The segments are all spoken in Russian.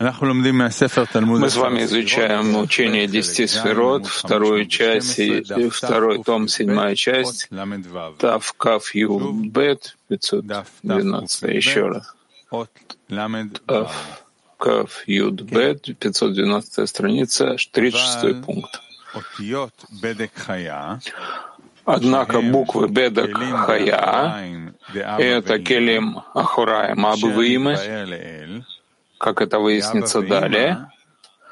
Мы с вами изучаем учение десяти сферот, вторую часть, второй том, седьмая часть, Тав Каф Ю Бет, 512, еще раз. Тав Каф Юд Бет, 512 страница, 36 пункт. Однако буквы Бедак Хая — это Келим Ахураем Абвимы, как это выяснится далее,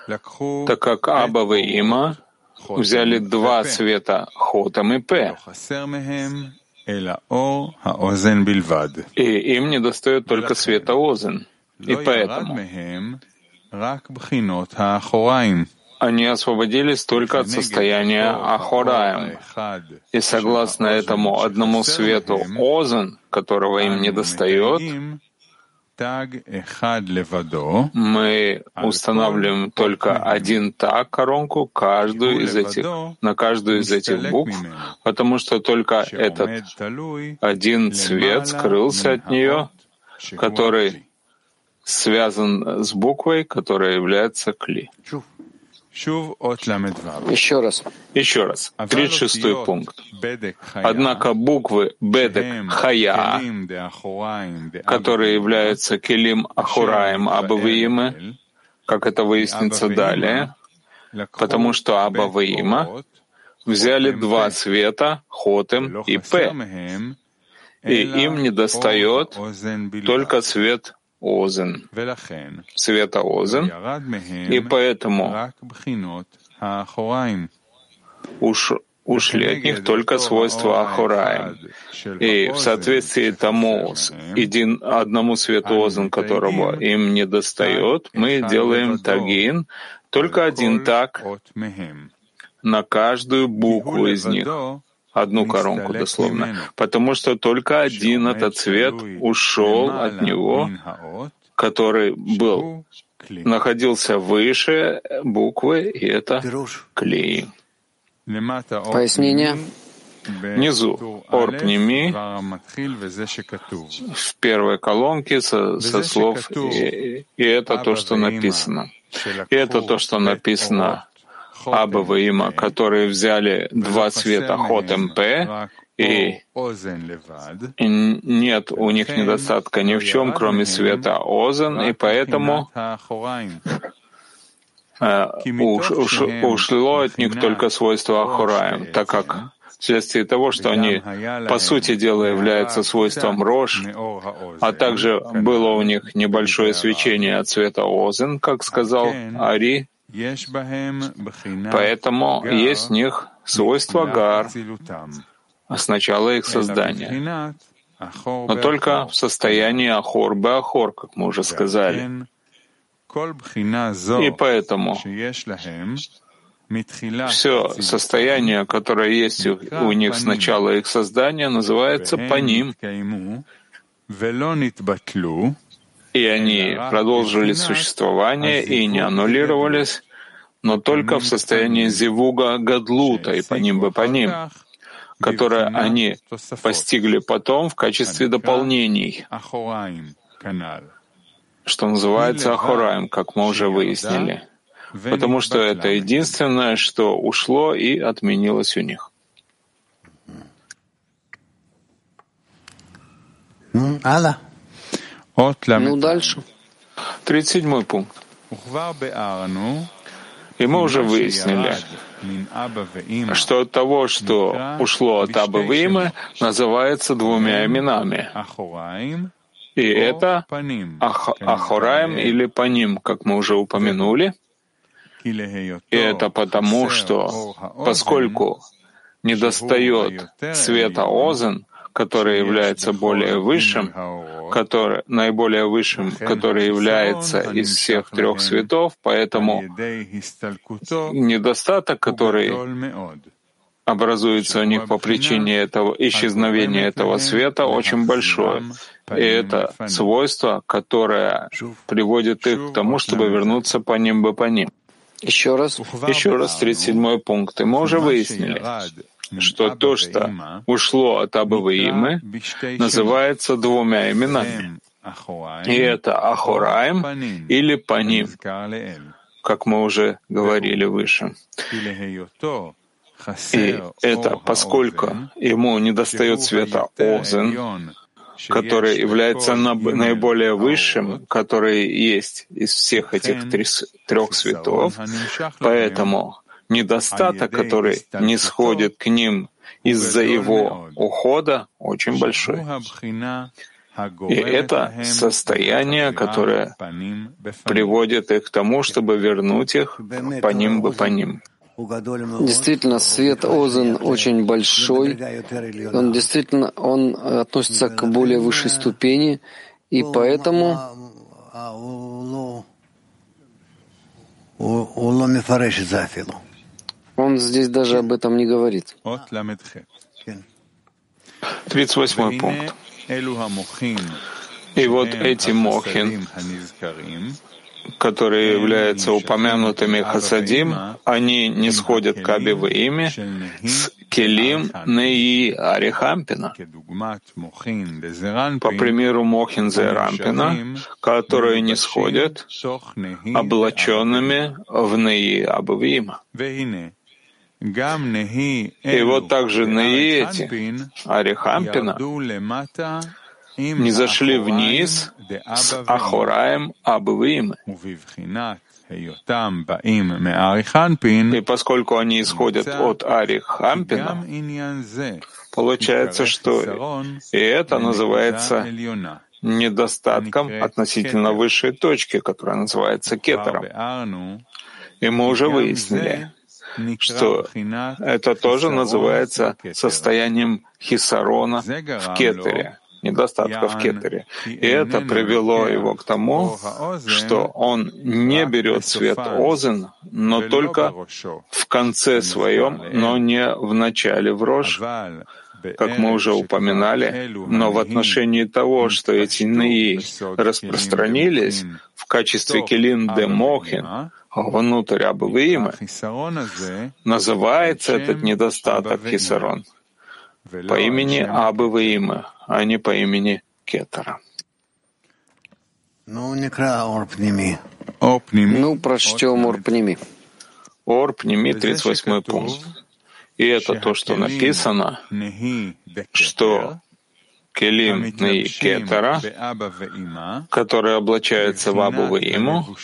так как Абава и Има взяли два цвета Хотам и П, и им не достает только света Озен. И поэтому они освободились только от состояния Ахораем. И согласно этому одному свету Озен, которого им не достает, мы устанавливаем только один так коронку каждую из этих, на каждую из этих букв, потому что только этот один цвет скрылся от нее, который связан с буквой, которая является кли. Еще раз. Еще раз. 36 пункт. Однако буквы Бедек Хая, которые являются Келим Ахураем Абавиимы, как это выяснится далее, потому что Абавиима взяли два цвета, Хотем и П, и им не достает только цвет Озен, цвета Озен, и поэтому уж, ушли от них только свойства Ахураем. И в соответствии тому един, одному свету Озен, которого им не достает, мы делаем тагин, только один так на каждую букву из них одну коронку дословно, потому что только один этот цвет ушел от него, который был, находился выше буквы, и это клей. Пояснение. Внизу орпними в первой колонке со, со слов и, и это то, что написано. И это то, что написано Абава и Има, которые взяли два цвета хот МП, и, нет у них недостатка ни в чем, кроме света Озен, и поэтому э, уш, уш, ушло от них только свойство Ахураем, так как вследствие того, что они, по сути дела, являются свойством рож, а также было у них небольшое свечение от цвета Озен, как сказал Ари, Поэтому есть в них свойство гар. С начала их создания, но только в состоянии ахор-бе-ахор, как мы уже сказали. И поэтому все состояние, которое есть у них с начала их создания, называется по ним и они продолжили существование и не аннулировались, но только в состоянии зивуга гадлута и по ним бы по ним, которое они постигли потом в качестве дополнений, что называется Ахураем, как мы уже выяснили, потому что это единственное, что ушло и отменилось у них. Алла. Ну, дальше. 37 пункт. И мы уже выяснили, что от того, что ушло от Аба Вимы, называется двумя именами. И это Ах, Ахораем или Паним, как мы уже упомянули. И это потому, что поскольку недостает света Озен, который является более высшим, который, наиболее высшим, который является из всех трех светов, поэтому недостаток, который образуется у них по причине этого исчезновения этого света, очень большое. И это свойство, которое приводит их к тому, чтобы вернуться по ним бы по ним. Еще раз. Еще раз 37 пункт. И мы уже выяснили, что то, что ушло от Абавы Имы, называется двумя именами. И это Ахураем или Паним, как мы уже говорили выше. И это поскольку ему недостает света Озен, который является наиболее высшим, который есть из всех этих трех светов, поэтому недостаток, который не сходит к ним из-за его ухода, очень большой. И это состояние, которое приводит их к тому, чтобы вернуть их по ним бы по ним. Действительно, свет Озен очень большой. Он действительно он относится к более высшей ступени, и поэтому он здесь даже об этом не говорит. 38 пункт. И вот эти мохин, которые являются упомянутыми хасадим, они не сходят к Абиве ими с Келим Неи Арихампина. По примеру Мохин Зерампина, которые не сходят облаченными в Неи Абивима. И вот также Неи эти, Арихампина, не зашли вниз с Ахораем Абвим. И поскольку они исходят от Арихампина, получается, что и это называется недостатком относительно высшей точки, которая называется кетером. И мы уже выяснили, что это тоже называется состоянием хисарона в кетере недостатка в кетере. И это привело его к тому, что он не берет цвет озен, но только в конце своем, но не в начале в рожь, как мы уже упоминали, но в отношении того, что эти ныи распространились в качестве келин де мохин, внутрь Абвиима, называется этот недостаток хисарон по имени Абвиима, а не по имени Кетера. Ну, прочтем Орпними. Орпними, 38 пункт. И это то, что написано, что Келим и Кетера, которые облачаются в Абу Ваиму,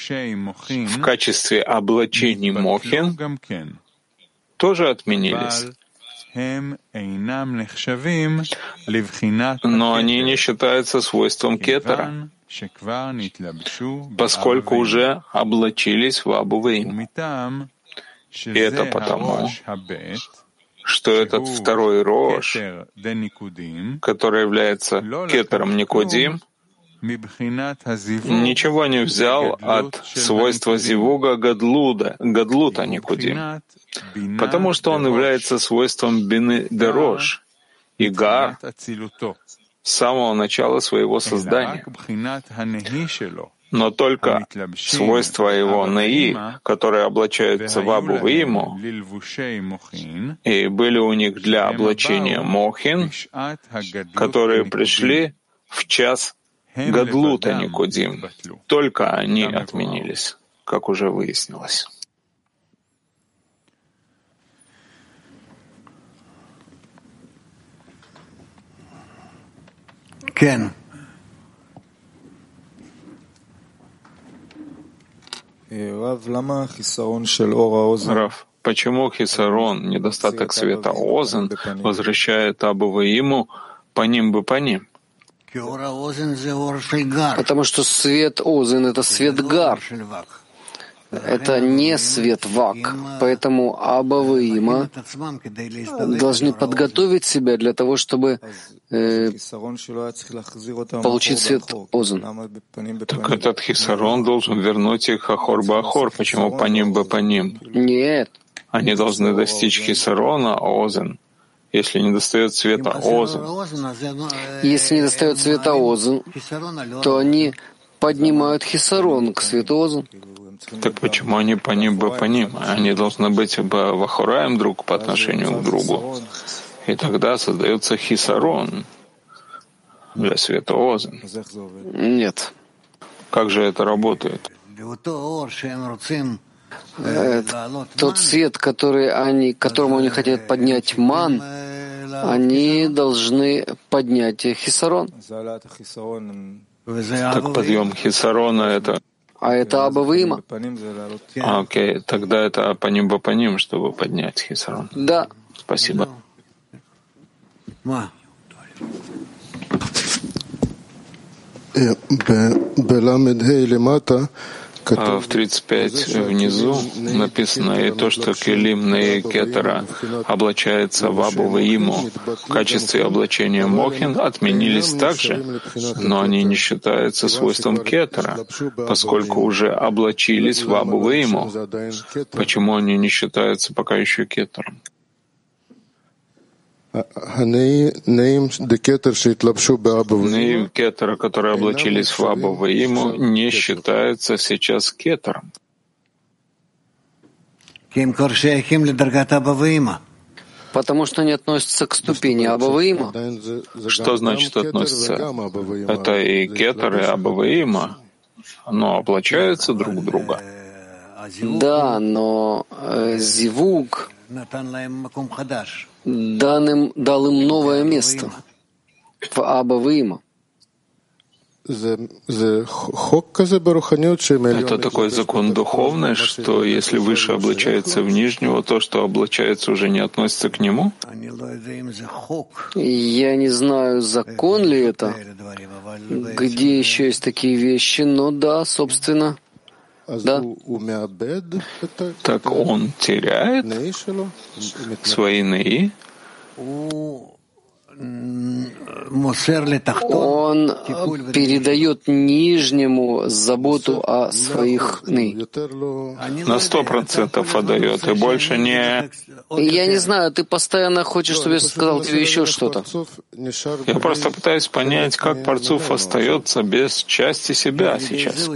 в качестве облачений Мохин, тоже отменились. Но они не считаются свойством кетера, поскольку уже облачились в Абувейм. И это потому, что этот второй рож, который является кетером Никодим, ничего не взял от свойства Зивуга Гадлуда, Гадлута Никудим, потому что он является свойством Бины Дерош и Гар с самого начала своего создания. Но только свойства его Наи, которые облачаются в Абу Виму, и были у них для облачения Мохин, которые пришли в час Гадлута Никодим. Только они отменились, как уже выяснилось. Кен. Раф, почему хисарон, недостаток света озен, возвращает Абу ему по ним бы по ним? Потому что свет Озен — это свет Гар. Это не свет Вак. Поэтому Аба и Има должны подготовить себя для того, чтобы э, получить свет Озен. Так этот хисарон должен вернуть их Ахор Бахор. Почему по ним бы по ним? Нет. Они должны достичь хисарона Озен если не достает света озон. Если не достает света озон, то они поднимают хисарон к свету озон. Так почему они по ним бы по ним? Они должны быть бы вахураем друг по отношению к другу. И тогда создается хисарон. для света Озен. Нет. Как же это работает? Э, тот свет, который они, которому они хотят поднять ман, они должны поднять хисарон. Так подъем хисарона — это а это Абавыима. А, окей, тогда это по ним по ним, чтобы поднять хисарон. Да. Спасибо. בל"ה למטה а в 35 внизу написано и то, что келимные кетера облачается в Абу Ваиму в качестве облачения Мохин, отменились также, но они не считаются свойством кетера, поскольку уже облачились в Абу Ваиму. Почему они не считаются пока еще кетером? Неим кетера, которые облачились в Абу Ваиму, не считаются сейчас кетером. Потому что они относятся к ступени Абаваима. Что значит относятся? Это и кетер, и Абаваима. Но облачаются друг друга. Да, но э, зивук дан им, дал им новое место в Аба Вима. Это такой закон духовный, что если выше облачается в нижнего, то, что облачается, уже не относится к нему? Я не знаю, закон ли это, где еще есть такие вещи, но да, собственно, да. Так он теряет свои наи? Он передает нижнему заботу о своих ны. На сто процентов отдает, и больше не... Я не знаю, ты постоянно хочешь, чтобы я сказал тебе еще что-то. Я просто пытаюсь понять, как Парцуф остается без части себя сейчас.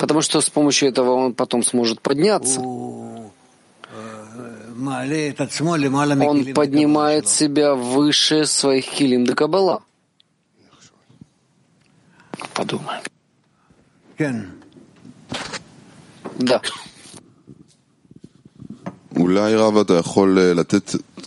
Потому что с помощью этого он потом сможет подняться. Он поднимает себя выше своих килим до Каббала. Подумай. Да.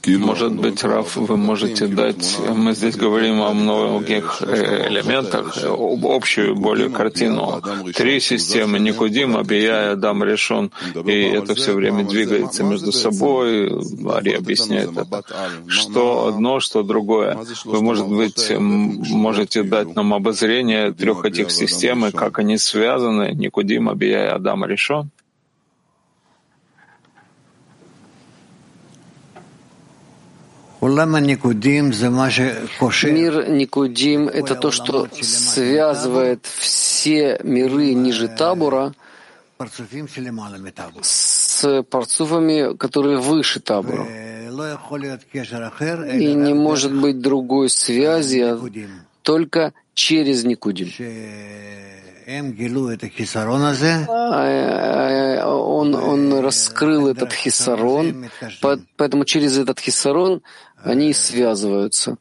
Может быть, Раф, вы можете дать, мы здесь говорим о многих э, элементах, об общую более картину. Три системы, Никудим, Абия, Адам решен, и это все время двигается между собой, Ари объясняет это. Что одно, что другое. Вы, может быть, можете дать нам обозрение трех этих систем, и как они связаны, Никудим, Абия, Адам решен? Мир Никудим — это то, что связывает все миры ниже табура с парцуфами, которые выше табура. И не может быть другой связи, только через Никудим. Он, он раскрыл этот хисарон, поэтому через этот хисарон они связываются.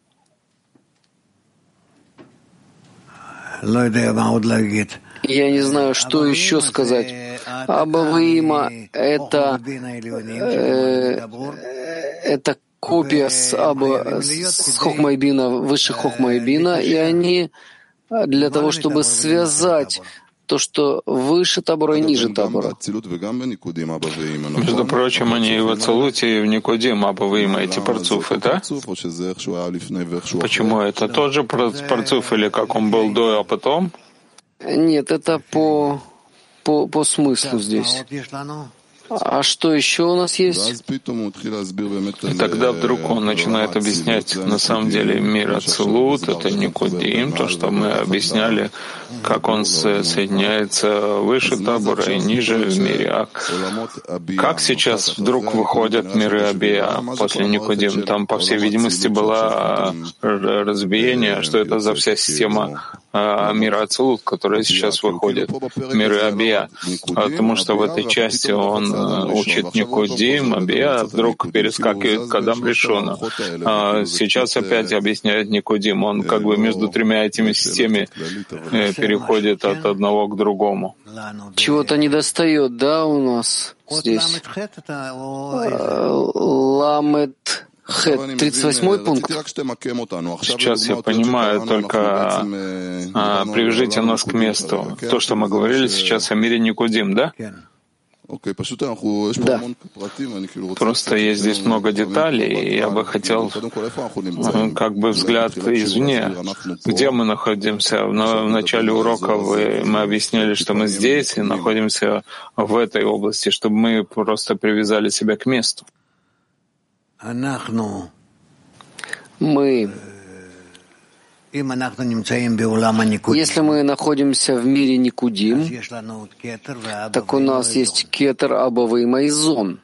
Я не знаю, что еще сказать. Абавима — это, э, это копия с, Аба, с Хохмайбина, выше Хохмайбина, и они для того, чтобы связать то, что выше табора и ниже табора. Между прочим, они и в Ацелуте, и в Никодим Абаваима эти парцуфы, да? Почему это тот же парцуф, или как он был до, а потом? Нет, это по, по, по смыслу здесь. А что еще у нас есть? И тогда вдруг он начинает объяснять, на самом деле мир Ацелут — это Никодим, то, что мы объясняли, как он соединяется выше табора и ниже в мире. А как сейчас вдруг выходят миры Абия после Никодим? Там, по всей видимости, было разбиение, что это за вся система а, мира Ацелут, который сейчас выходит, мир Абия. Потому что в этой части он э, учит Никудим, Абия, вдруг перескакивает к Кадам Решона. А сейчас опять объясняет Никудим. Он как бы между тремя этими системами э, переходит от одного к другому. Чего-то не достает, да, у нас здесь? Ламет Хет, 38 пункт. Сейчас я понимаю, только а, привяжите нас к месту. То, что мы говорили сейчас о мире Никудим, да? Да. Просто есть здесь много деталей, и я бы хотел как бы взгляд извне. Где мы находимся? В начале урока вы, мы объяснили, что мы здесь и находимся в этой области, чтобы мы просто привязали себя к месту. Мы, если мы находимся в мире Никудим, так у нас есть кетер, абава и майзон.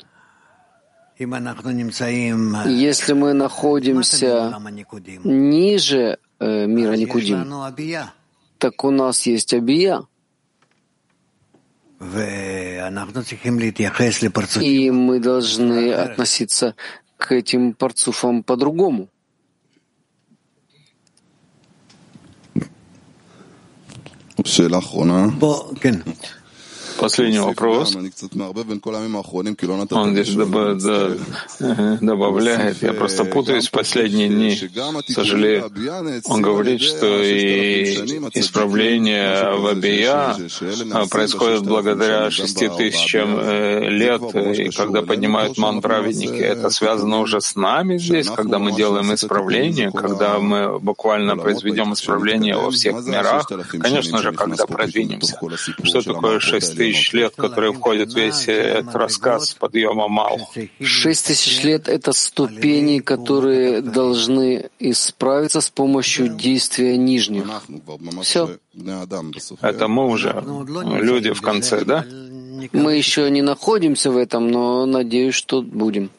Если мы находимся ниже э, мира Никудим, так у нас есть абия. И мы должны относиться к этим парцуфам по-другому. Последний вопрос. Он здесь добавляет, я просто путаюсь в последние дни, сожалею. Он говорит, что и исправление в Абия происходит благодаря шести тысячам э, лет, и когда поднимают ман праведники. Это связано уже с нами здесь, когда мы делаем исправление, когда мы буквально произведем исправление во всех мирах. Конечно же, когда продвинемся. Что такое шесть тысяч лет, которые входят в весь этот рассказ подъема Мал. Шесть тысяч лет — это ступени, которые должны исправиться с помощью действия нижних. Все. Это мы уже люди в конце, да? Мы еще не находимся в этом, но надеюсь, что будем.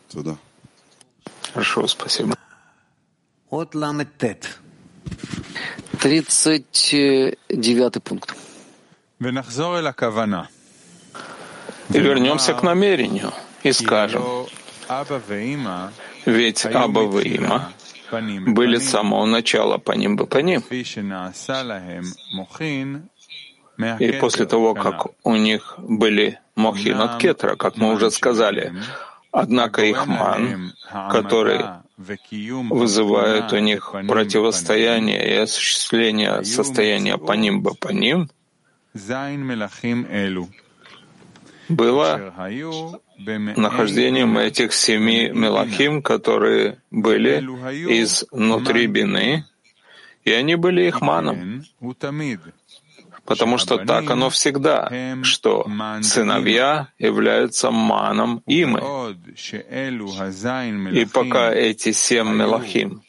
Хорошо, спасибо. Тридцать девятый пункт. И вернемся к намерению и скажем, ведь Аба и Има были с самого начала по ним бы по ним. И после того, как у них были мохин от кетра, как мы уже сказали, однако их ман, который вызывает у них противостояние и осуществление состояния по ним бы по ним, было нахождением этих семи мелахим, которые были изнутри бины, и они были их маном. Потому что так оно всегда, что сыновья являются маном имы. И пока эти семь мелахим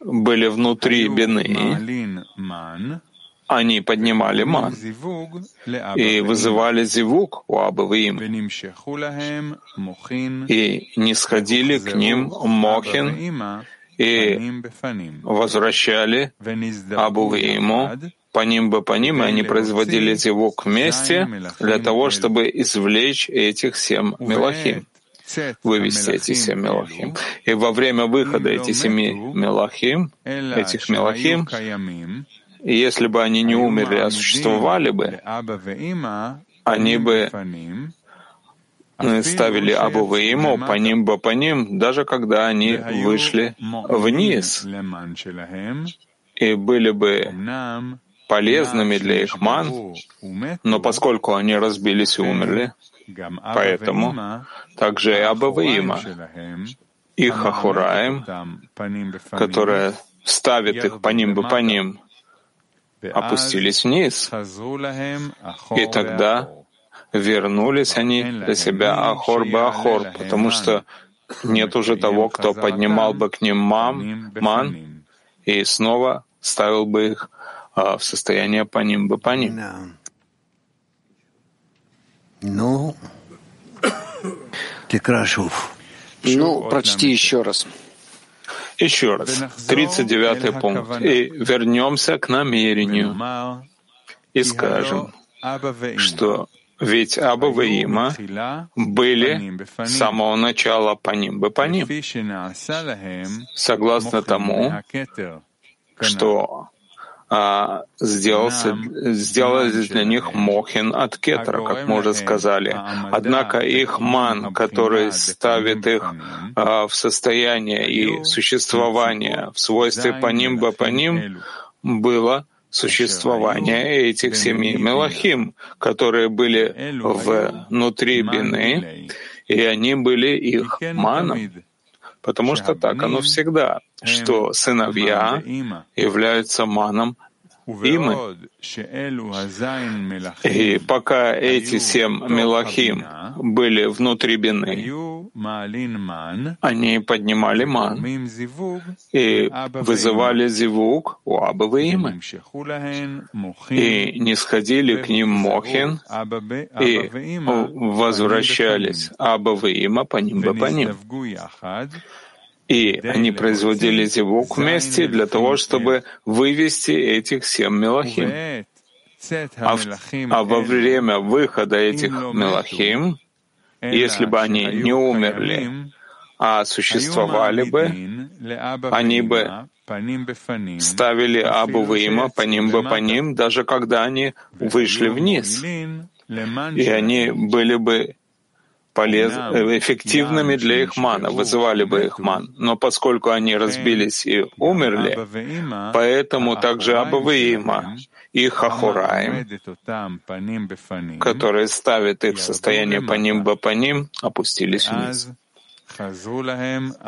были внутри бины, они поднимали ман и вызывали зивук у Абавиим, и не сходили к ним Мохин и возвращали Абувииму по ним бы по ним, и они производили зивук вместе для того, чтобы извлечь этих семь мелахим вывести эти семь мелахим. И во время выхода этих семи мелахим, этих мелахим, и если бы они не умерли, а существовали бы, они бы ставили Абу Ваиму по ним бы по ним, даже когда они вышли вниз, и были бы полезными для их ман, но поскольку они разбились и умерли, поэтому также и Абу Ваима, их Ахураем, которая ставит их по ним бы по ним, опустились вниз. И тогда вернулись они для себя Ахор бы Ахор, потому что нет уже того, кто поднимал бы к ним мам, ман и снова ставил бы их а, в состояние по ним бы по ним. Ну, ну, прочти еще раз. Еще раз, 39 пункт. И вернемся к намерению. И скажем, что ведь Аба и Има были с самого начала по ним. Бы по ним, согласно тому, что а, сделался, сделали для них мохин от кетра, как мы уже сказали. Однако их ман, который ставит их а, в состояние и существование в свойстве по ним бы по ним, было существование этих семи мелахим, которые были внутри бины, и они были их маном. Потому что так оно всегда, что сыновья являются маном имы. И пока эти семь мелахим были внутри бины, они поднимали ман и вызывали зивук у Абавы имы, и не сходили к ним мохин, и возвращались Абавы има по ним бы по ним. И они производили зевук вместе для того, чтобы вывести этих семь мелахим. А, в, а во время выхода этих мелахим, если бы они не умерли, а существовали бы, они бы ставили Абу Вима по ним бы по ним, даже когда они вышли вниз. И они были бы полез... Э, эффективными для их мана, вызывали бы их ман. Но поскольку они разбились и умерли, поэтому также Абаваима и Хахураим, которые ставят их в состояние по ним по ним, опустились вниз.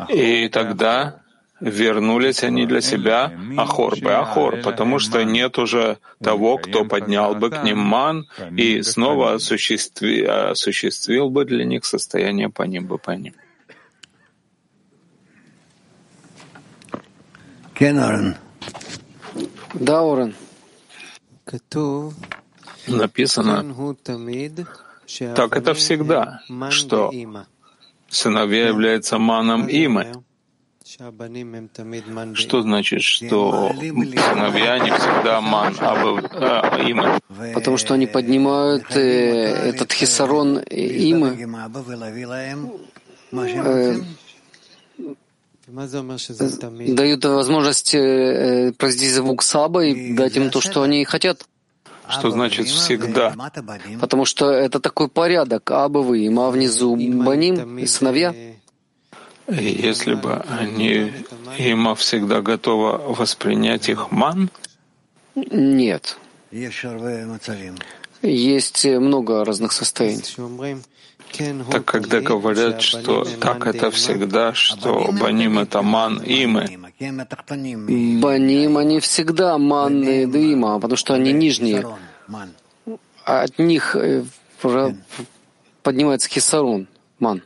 И тогда вернулись они для себя? Ахор бы Ахор, потому что нет уже того, кто поднял бы к ним ман и снова осуществи, осуществил бы для них состояние по ним бы по ним. Да, Орен. Написано, так это всегда, что сыновья являются маном имы, что значит, что сыновья не всегда ман, а имы? Потому что они поднимают э, этот хисарон имы, э, дают возможность э, произвести звук саба и дать им то, что они хотят. Что значит всегда? Потому что это такой порядок. Аба вы, има внизу баним, и сыновья. Если бы они, има всегда готова воспринять их ман? Нет. Есть много разных состояний. Так когда говорят, что так это всегда, что баним — это ман имы, Баним, они всегда манны дыма, потому что они нижние. От них э, поднимается хисарун, ман.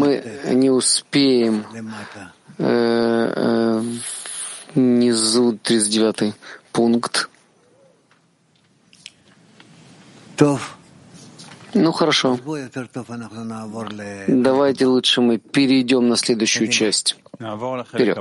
Мы не успеем. Э, э, внизу 39 пункт. Ну хорошо. Давайте лучше мы перейдем на следующую часть. Вперед.